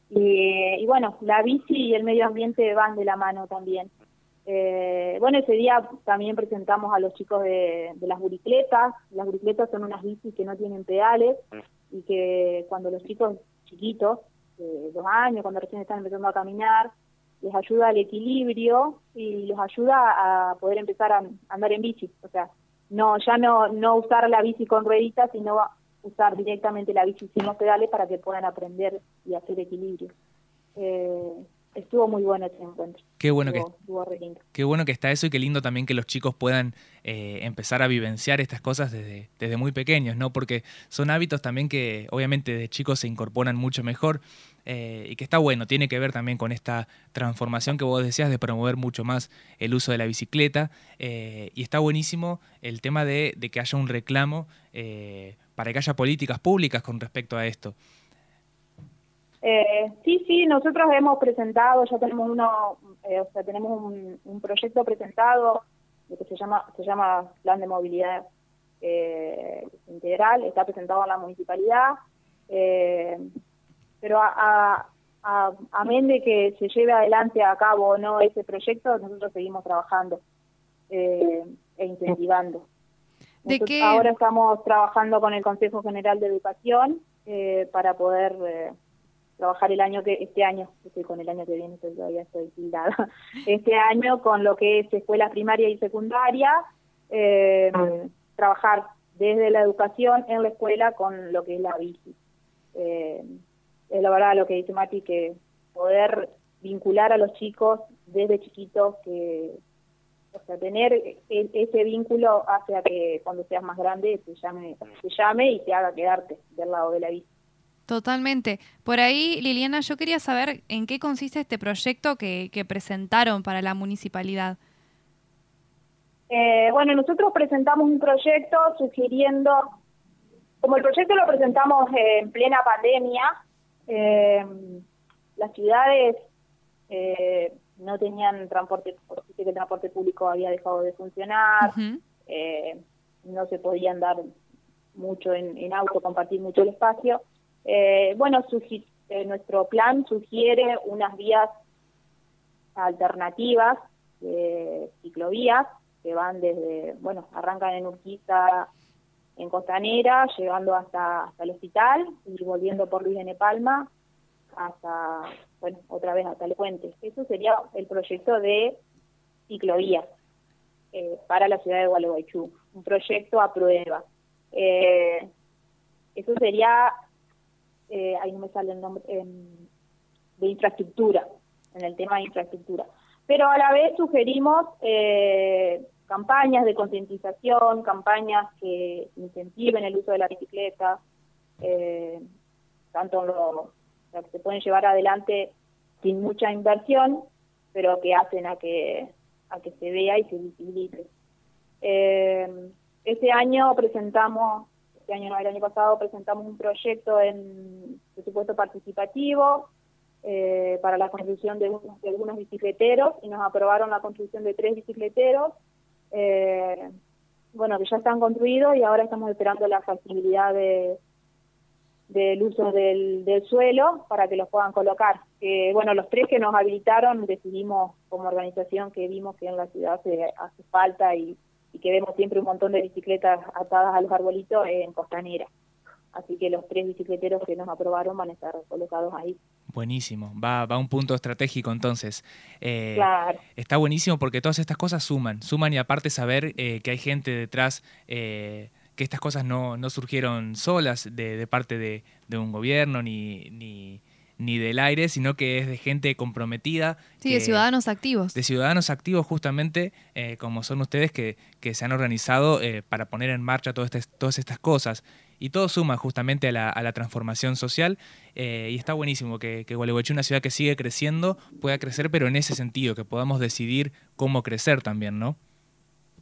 Y, y, bueno, la bici y el medio ambiente van de la mano también. Eh, bueno, ese día también presentamos a los chicos de, de las buricletas. Las buricletas son unas bicis que no tienen pedales y que cuando los chicos chiquitos, de dos años, cuando recién están empezando a caminar, les ayuda al equilibrio y los ayuda a poder empezar a andar en bici. O sea, no ya no, no usar la bici con rueditas, sino usar directamente la bici sin los pedales para que puedan aprender y hacer equilibrio. Eh, estuvo muy bueno ese encuentro. Qué bueno, estuvo, que, estuvo re lindo. qué bueno que está eso y qué lindo también que los chicos puedan eh, empezar a vivenciar estas cosas desde, desde muy pequeños, ¿no? Porque son hábitos también que obviamente de chicos se incorporan mucho mejor eh, y que está bueno, tiene que ver también con esta transformación que vos decías de promover mucho más el uso de la bicicleta eh, y está buenísimo el tema de, de que haya un reclamo eh, para que haya políticas públicas con respecto a esto. Eh, sí, sí, nosotros hemos presentado, ya tenemos uno, eh, o sea, tenemos un, un, proyecto presentado que se llama se llama Plan de Movilidad eh, Integral, está presentado en la municipalidad, eh, pero a, a, a, amén de que se lleve adelante a cabo o no ese proyecto, nosotros seguimos trabajando eh, e incentivando. ¿De qué? Ahora estamos trabajando con el Consejo General de Educación eh, para poder eh, trabajar el año que este año, estoy con el año que viene, estoy, todavía estoy tildada, este año con lo que es escuela primaria y secundaria, eh, trabajar desde la educación en la escuela con lo que es la bici. Eh, es la verdad lo que dice Mati, que poder vincular a los chicos desde chiquitos, que o sea, tener e ese vínculo hacia que cuando seas más grande te llame, te llame y te haga quedarte del lado de la bici. Totalmente. Por ahí, Liliana, yo quería saber en qué consiste este proyecto que, que presentaron para la municipalidad. Eh, bueno, nosotros presentamos un proyecto sugiriendo, como el proyecto lo presentamos en plena pandemia, eh, las ciudades eh, no tenían transporte, porque el transporte público había dejado de funcionar, uh -huh. no se podía andar mucho en, en auto, compartir mucho el espacio. Eh, bueno, eh, nuestro plan sugiere unas vías alternativas, eh, ciclovías, que van desde, bueno, arrancan en Urquiza, en Costanera, llegando hasta, hasta el hospital y volviendo por Luis N. Palma hasta, bueno, otra vez hasta el puente. Eso sería el proyecto de ciclovías eh, para la ciudad de Gualeguaychú, un proyecto a prueba. Eh, eso sería eh, ahí no me sale el nombre, eh, de infraestructura, en el tema de infraestructura. Pero a la vez sugerimos eh, campañas de concientización, campañas que incentiven el uso de la bicicleta, eh, tanto lo, o sea, que se pueden llevar adelante sin mucha inversión, pero que hacen a que a que se vea y se visibilice. Eh, este año presentamos este año no, el año pasado presentamos un proyecto en presupuesto participativo eh, para la construcción de, unos, de, algunos bicicleteros y nos aprobaron la construcción de tres bicicleteros, eh, bueno, que ya están construidos y ahora estamos esperando la facilidad de, del uso del, del, suelo para que los puedan colocar. Eh, bueno, los tres que nos habilitaron decidimos como organización que vimos que en la ciudad se hace falta y y que vemos siempre un montón de bicicletas atadas a los arbolitos en Costanera. Así que los tres bicicleteros que nos aprobaron van a estar colocados ahí. Buenísimo, va, va un punto estratégico entonces. Eh, claro. Está buenísimo porque todas estas cosas suman, suman y aparte saber eh, que hay gente detrás, eh, que estas cosas no, no surgieron solas de, de parte de, de, un gobierno ni, ni, ni, del aire, sino que es de gente comprometida. Sí, de ciudadanos activos. De ciudadanos activos justamente, como son ustedes, que, que se han organizado para poner en marcha todas estas, todas estas cosas y todo suma justamente a la, transformación social eh, y está buenísimo que, que Gualeguaychú, una ciudad que sigue creciendo, pueda crecer, pero en ese sentido, que podamos decidir cómo crecer también, ¿no?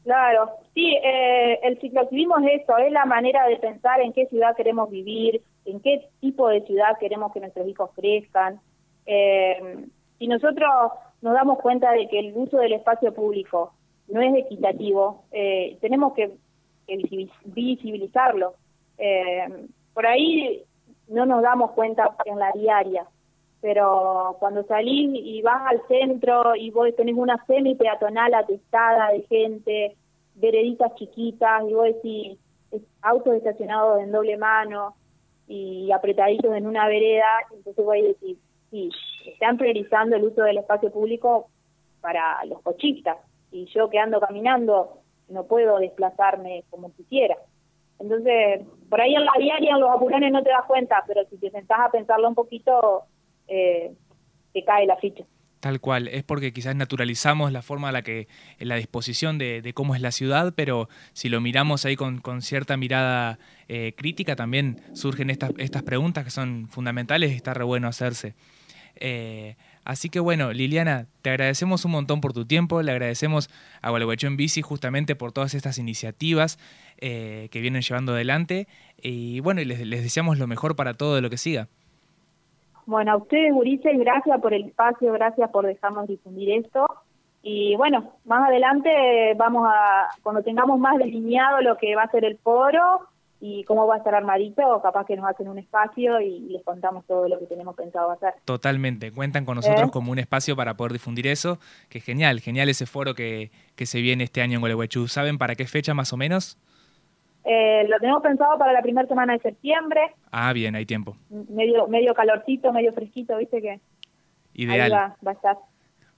Claro, sí, eh, el cicloactivismo es eso, es la manera de pensar en qué ciudad queremos vivir, en qué tipo de ciudad queremos que nuestros hijos crezcan. Eh, si nosotros nos damos cuenta de que el uso del espacio público no es equitativo, eh, tenemos que visibilizarlo. Eh, por ahí no nos damos cuenta en la diaria, pero cuando salís y vas al centro y vos tenés una semi peatonal atestada de gente, vereditas chiquitas, y vos decís autos estacionados en doble mano y apretaditos en una vereda, entonces voy a decir, sí, están priorizando el uso del espacio público para los cochistas, y yo que ando caminando no puedo desplazarme como quisiera. Entonces, por ahí en la diaria, en los apurones no te das cuenta, pero si te sentás a pensarlo un poquito, eh, te cae la ficha. Tal cual, es porque quizás naturalizamos la forma, la que, la disposición de, cómo es la ciudad, pero si lo miramos ahí con, cierta mirada eh, crítica, también surgen estas, estas preguntas que son fundamentales y está re bueno hacerse. Eh, Así que bueno, Liliana, te agradecemos un montón por tu tiempo, le agradecemos a Gualeguaychú en Bici justamente por todas estas iniciativas eh, que vienen llevando adelante y bueno, les, les deseamos lo mejor para todo lo que siga. Bueno, a ustedes, Ulises, gracias por el espacio, gracias por dejarnos difundir esto. Y bueno, más adelante vamos a, cuando tengamos más delineado lo que va a ser el foro, y cómo va a estar armadito, capaz que nos hacen un espacio y les contamos todo lo que tenemos pensado hacer. Totalmente, cuentan con nosotros ¿Eh? como un espacio para poder difundir eso, que genial, genial ese foro que, que se viene este año en Gualeguaychú. ¿Saben para qué fecha más o menos? Eh, lo tenemos pensado para la primera semana de septiembre. Ah, bien, hay tiempo. Medio, medio calorcito, medio fresquito, viste que Ideal. va, va a estar.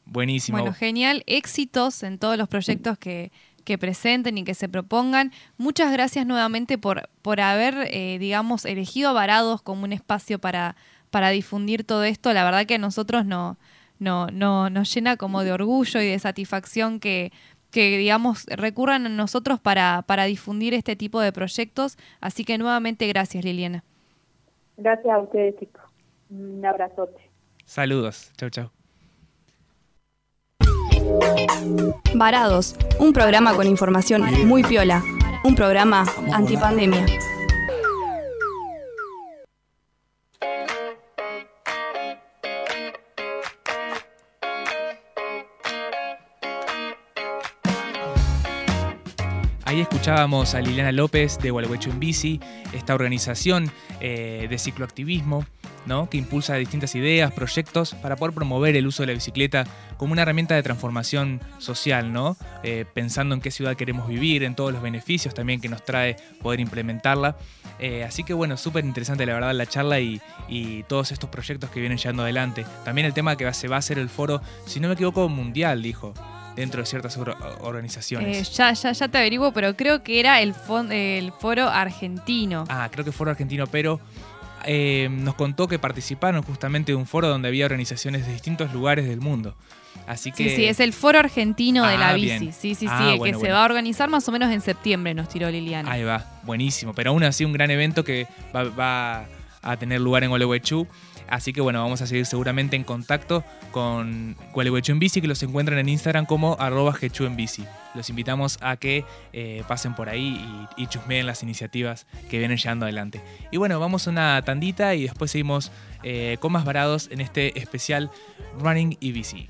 Buenísimo. Bueno, genial. Éxitos en todos los proyectos que, que presenten y que se propongan. Muchas gracias nuevamente por, por haber, eh, digamos, elegido a Varados como un espacio para, para difundir todo esto. La verdad que a nosotros no, no, no, nos llena como de orgullo y de satisfacción que, que digamos, recurran a nosotros para, para difundir este tipo de proyectos. Así que nuevamente gracias, Liliana. Gracias a ustedes, chicos. Un abrazote. Saludos. Chau, chau. Varados, un programa con información muy piola, un programa antipandemia. Escuchábamos a Liliana López de Gualeguaychú en Bici, esta organización eh, de cicloactivismo ¿no? que impulsa distintas ideas, proyectos para poder promover el uso de la bicicleta como una herramienta de transformación social, ¿no? Eh, pensando en qué ciudad queremos vivir, en todos los beneficios también que nos trae poder implementarla. Eh, así que bueno, súper interesante la verdad la charla y, todos estos proyectos que vienen llevando adelante. También el tema que se va a hacer el foro, si no me equivoco, mundial, dijo dentro de ciertas organizaciones. Eh, ya, ya, ya te averiguo, pero creo que era el, el foro argentino. Ah, creo que foro argentino, pero eh, nos contó que participaron justamente de un foro donde había organizaciones de distintos lugares del mundo. Así que... Sí, sí, es el foro argentino de la ah, bici. Sí, sí, ah, sí, que se va a organizar más o menos en septiembre, nos tiró Liliana. Ahí va, buenísimo. Pero aún así un gran evento que va, va a tener lugar en Gualeguaychú Así que bueno, vamos a seguir seguramente en contacto con Gualeguaychú en bici, que los encuentran en Instagram como arroba en bici. Los invitamos a que eh, pasen por ahí y, chusmeen las iniciativas que vienen llevando adelante. Y bueno, vamos a una tandita y después seguimos eh, con más varados en este especial Running y Bici.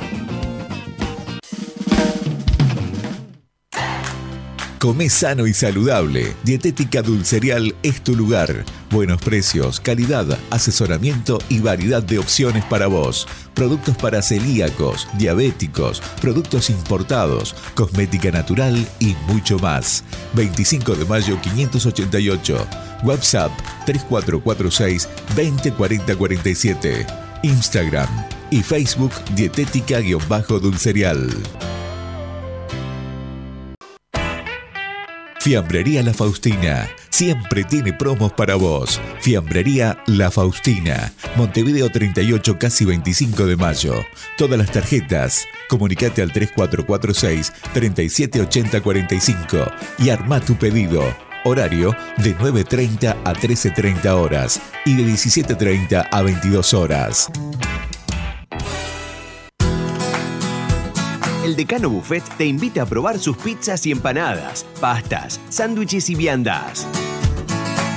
Come sano y saludable. Dietética Dulcerial es tu lugar. Buenos precios, calidad, asesoramiento y variedad de opciones para vos. Productos para celíacos, diabéticos, productos importados, cosmética natural y mucho más. 25 de mayo 588. WhatsApp 3446 204047. Instagram y Facebook Dietética-Dulcerial. Fiambrería La Faustina. Siempre tiene promos para vos. Fiambrería La Faustina. Montevideo 38, casi 25 de mayo. Todas las tarjetas. Comunicate al 3446 378045 y arma tu pedido. Horario de 9.30 a 13.30 horas y de 17.30 a 22 horas. El Decano Buffet te invita a probar sus pizzas y empanadas, pastas, sándwiches y viandas.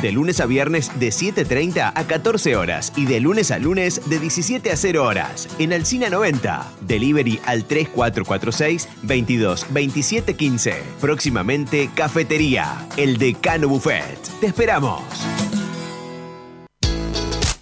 De lunes a viernes de 7.30 a 14 horas y de lunes a lunes de 17 a 0 horas en Alcina 90. Delivery al 3446 22 27 15. Próximamente Cafetería, el Decano Buffet. Te esperamos.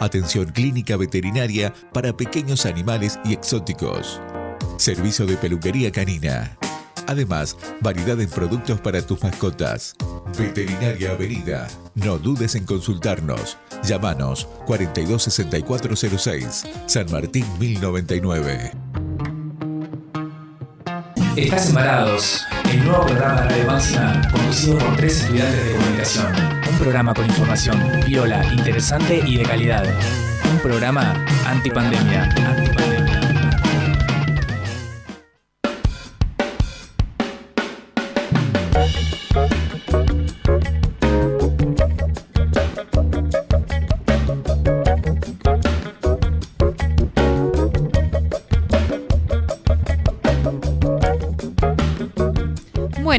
Atención clínica veterinaria para pequeños animales y exóticos. Servicio de peluquería canina. Además, variedad en productos para tus mascotas. Veterinaria Avenida. No dudes en consultarnos. Llámanos 426406, San Martín 1099. Estás embarados, el nuevo programa de Radio Máxima conducido por tres estudiantes de comunicación. Un programa con información viola, interesante y de calidad. Un programa antipandemia. antipandemia.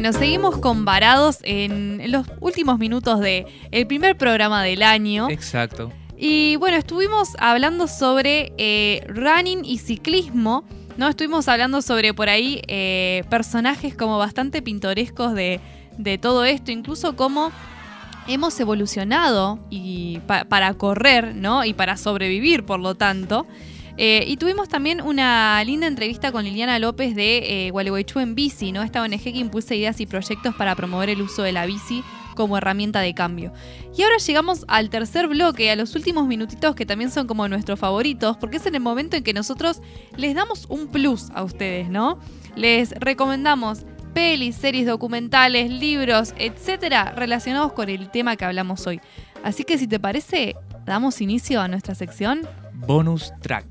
Bueno, seguimos con Varados en los últimos minutos del el primer programa del año. Exacto. Y bueno, estuvimos hablando sobre eh, running y ciclismo, ¿no? Estuvimos hablando sobre por ahí eh, personajes como bastante pintorescos de, de todo esto, incluso cómo hemos evolucionado y pa- para correr, ¿no? Y para sobrevivir, por lo tanto. Eh, y tuvimos también una linda entrevista con Liliana López de eh, Gualeguaychú en bici, ¿no? Esta ONG que impulsa ideas y proyectos para promover el uso de la bici como herramienta de cambio. Y ahora llegamos al tercer bloque, a los últimos minutitos que también son como nuestros favoritos, porque es en el momento en que nosotros les damos un plus a ustedes, ¿no? Les recomendamos pelis, series documentales, libros, etcétera, relacionados con el tema que hablamos hoy. Así que si te parece, damos inicio a nuestra sección. Bonus track.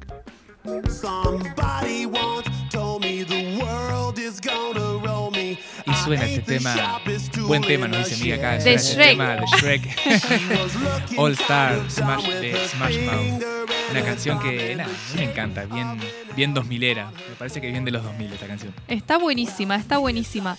Y suena este tema, buen tema, nos dice Miguel acá. De este Shrek. tema de Shrek. All Star, Smash de Smash Mouth. Una canción que, nada, a mí me encanta, bien, bien 2000era. Me parece que bien de los 2000 esta canción. Está buenísima, está buenísima.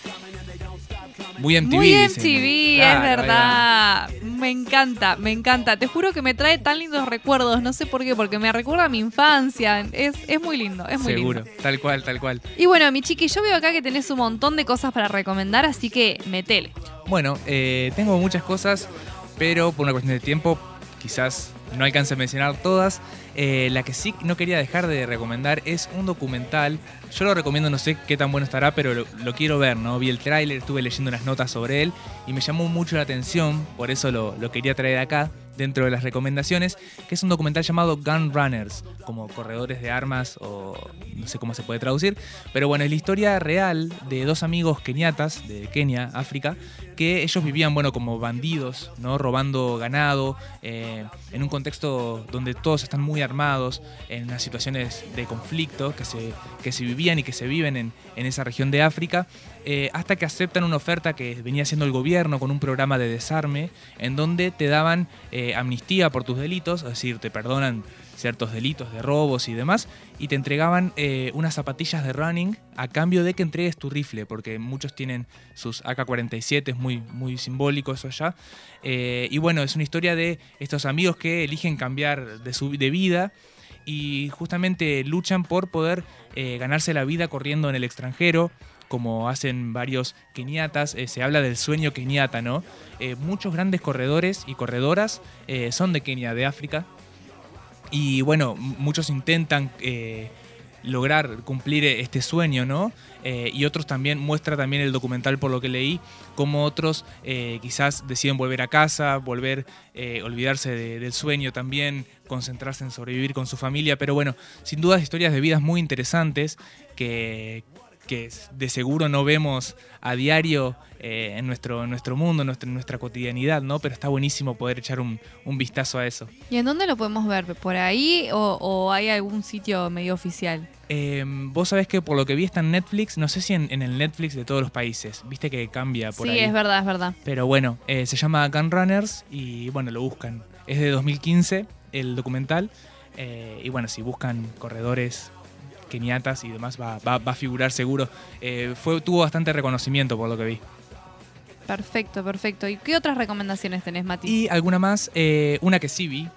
Muy MTV. Muy dicen. MTV, Claro, es ahí verdad. Me encanta, me encanta. Te juro que me trae tan lindos recuerdos. No sé por qué, porque me recuerda a mi infancia. Es, es muy lindo, es muy Seguro, lindo. tal cual, tal cual. Y bueno, mi chiqui, yo veo acá que tenés un montón de cosas para recomendar, así que metele. Bueno, eh, tengo muchas cosas, pero por una cuestión de tiempo, quizás no alcance a mencionar todas. Eh, la que sí no quería dejar de recomendar es un documental. Yo lo recomiendo, no sé qué tan bueno estará, pero lo, quiero ver, ¿no? Vi el tráiler, estuve leyendo unas notas sobre él y me llamó mucho la atención, por eso lo, lo quería traer acá dentro de las recomendaciones, que es un documental llamado Gun Runners, como corredores de armas o no sé cómo se puede traducir, pero bueno, es la historia real de dos amigos keniatas de Kenia, África, que ellos vivían, bueno, como bandidos, ¿no? Robando ganado, eh, en un contexto donde todos están muy armados, en unas situaciones de conflicto que se, que se vivían y que se viven en, en esa región de África, eh, hasta que aceptan una oferta que venía haciendo el gobierno con un programa de desarme, en donde te daban eh, amnistía por tus delitos, es decir, te perdonan ciertos delitos de robos y demás, y te entregaban eh, unas zapatillas de running a cambio de que entregues tu rifle, porque muchos tienen sus AK-47, es muy, muy simbólico eso allá. Eh, y bueno, es una historia de estos amigos que eligen cambiar de, su, de vida y justamente luchan por poder eh, ganarse la vida corriendo en el extranjero, como hacen varios keniatas, se habla del sueño keniata, ¿no? Muchos grandes corredores y corredoras son de Kenia, de África, y bueno, muchos intentan eh, lograr cumplir este sueño, ¿no? Eh, y otros también, muestra también el documental por lo que leí, como otros eh, quizás deciden volver a casa, volver, eh, olvidarse de- del sueño también, concentrarse en sobrevivir con su familia, pero bueno, sin dudas historias de vidas muy interesantes que, que de seguro no vemos a diario eh, en, nuestro, en nuestro mundo, en nuestra, nuestra cotidianidad, ¿no? Pero está buenísimo poder echar un, un vistazo a eso. ¿Y en dónde lo podemos ver? ¿Por ahí o, o hay algún sitio medio oficial? Eh, vos sabés que por lo que vi está en Netflix, no sé si en, en el Netflix de todos los países, viste que cambia por sí, ahí. es verdad, es verdad. Pero bueno, eh, se llama Gun Runners y bueno, lo buscan. Es de 2015 el documental eh, y bueno, si buscan corredores keniatas y demás va, va- va a figurar seguro. Eh, fue, tuvo bastante reconocimiento por lo que vi. Perfecto, perfecto. ¿Y qué otras recomendaciones tenés, Mati? Y alguna más, eh, una que sí vi,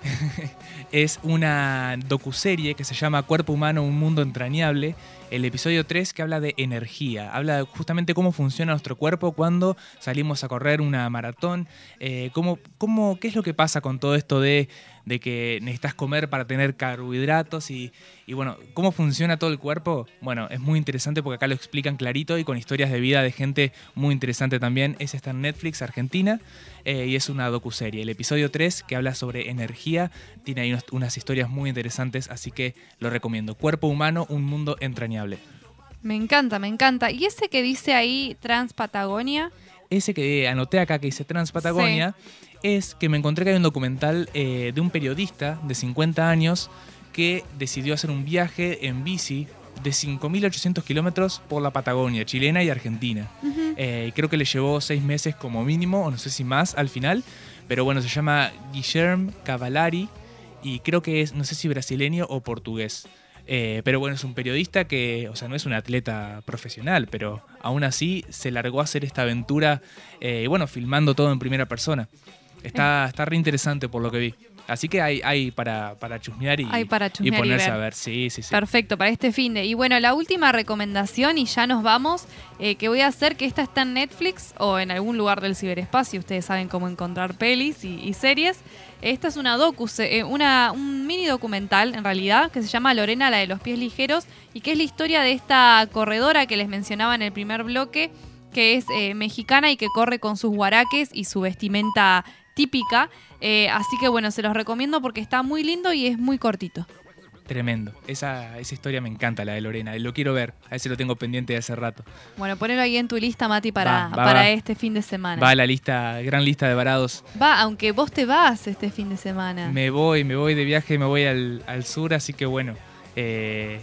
es una docuserie que se llama Cuerpo Humano, un mundo entrañable. El episodio 3 que habla de energía, habla justamente cómo funciona nuestro cuerpo cuando salimos a correr una maratón, eh, cómo, cómo, qué es lo que pasa con todo esto de, de que necesitas comer para tener carbohidratos y, y bueno, cómo funciona todo el cuerpo. Bueno, es muy interesante porque acá lo explican clarito y con historias de vida de gente muy interesante también. Ese está en Netflix, Argentina, eh, y es una docuserie. El episodio 3, que habla sobre energía, tiene ahí unas historias muy interesantes, así que lo recomiendo. Cuerpo humano, un mundo entrañable. Me encanta, me encanta. ¿Y ese que dice ahí Trans Patagonia? Ese que anoté acá que dice Transpatagonia es que me encontré que hay un documental eh, de un periodista de 50 años que decidió hacer un viaje en bici de 5.800 kilómetros por la Patagonia, chilena y argentina. Eh, creo que le llevó seis meses como mínimo, o no sé si más al final, pero bueno, se llama Guillermo Cavallari y creo que es, no sé si brasileño o portugués. Eh, pero bueno, es un periodista que, o sea, no es un atleta profesional, pero aún así se largó a hacer esta aventura, eh, y bueno, filmando todo en primera persona. Está, está re interesante por lo que vi. Así que hay, hay para, para chusmear y, Hay para chusmear y ponerse ver. a ver. Sí, sí, sí. Perfecto, para este fin de. Y bueno, la última recomendación, y ya nos vamos, eh, que voy a hacer, que esta está en Netflix o en algún lugar del ciberespacio. Ustedes saben cómo encontrar pelis y, y series. Esta es una docu, eh, una, un mini documental, en realidad, que se llama Lorena, la de los pies ligeros, y que es la historia de esta corredora que les mencionaba en el primer bloque, que es eh, mexicana y que corre con sus guaraques y su vestimenta típica. Eh, así que bueno, se los recomiendo porque está muy lindo y es muy cortito. Tremendo. Esa, esa historia me encanta, la de Lorena. Lo quiero ver. A ver si lo tengo pendiente de hace rato. Bueno, ponelo ahí en tu lista, Mati, para, Va, va, para va. este fin de semana. Va a la lista, gran lista de varados. Va, aunque vos te vas este fin de semana. Me voy, me voy de viaje, me voy al, al sur, así que bueno. eh,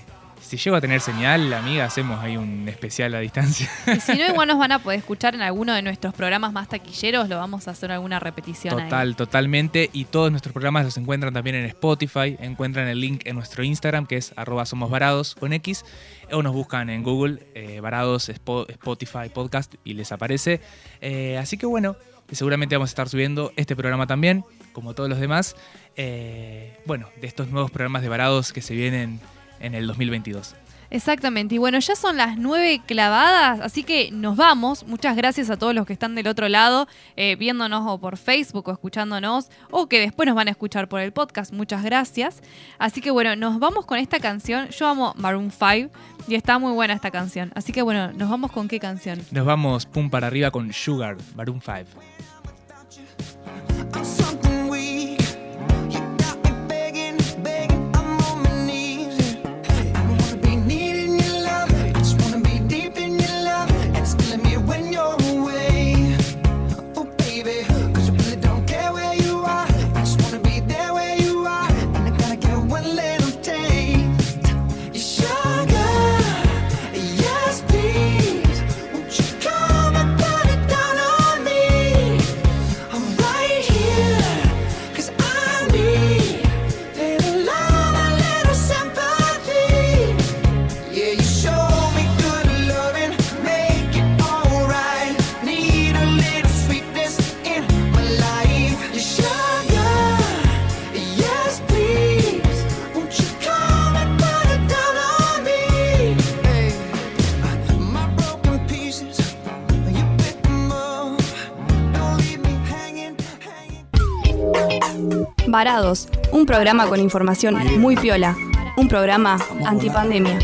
si llego a tener señal, amiga, hacemos ahí un especial a distancia. Y si no, igual nos van a poder escuchar en alguno de nuestros programas más taquilleros, lo vamos a hacer alguna repetición ahí. Total, totalmente. Y todos nuestros programas los encuentran también en Spotify. Encuentran el link en nuestro Instagram, que es arroba somos varados con X. O nos buscan en Google, eh, varados, Spo- Spotify, podcast, y les aparece. Eh, así que bueno, seguramente vamos a estar subiendo este programa también, como todos los demás. Eh, bueno, de estos nuevos programas de varados que se vienen en el 2022. Exactamente. Y bueno, ya son las nueve clavadas, así que nos vamos. Muchas gracias a todos los que están del otro lado, eh, viéndonos o por Facebook o escuchándonos, o que después nos van a escuchar por el podcast. Muchas gracias. Así que bueno, nos vamos con esta canción. Yo amo Maroon 5 y está muy buena esta canción. Así que bueno, nos vamos con qué canción. Nos vamos pum para arriba con Sugar, Maroon 5. Un programa con información muy piola, un programa antipandemia.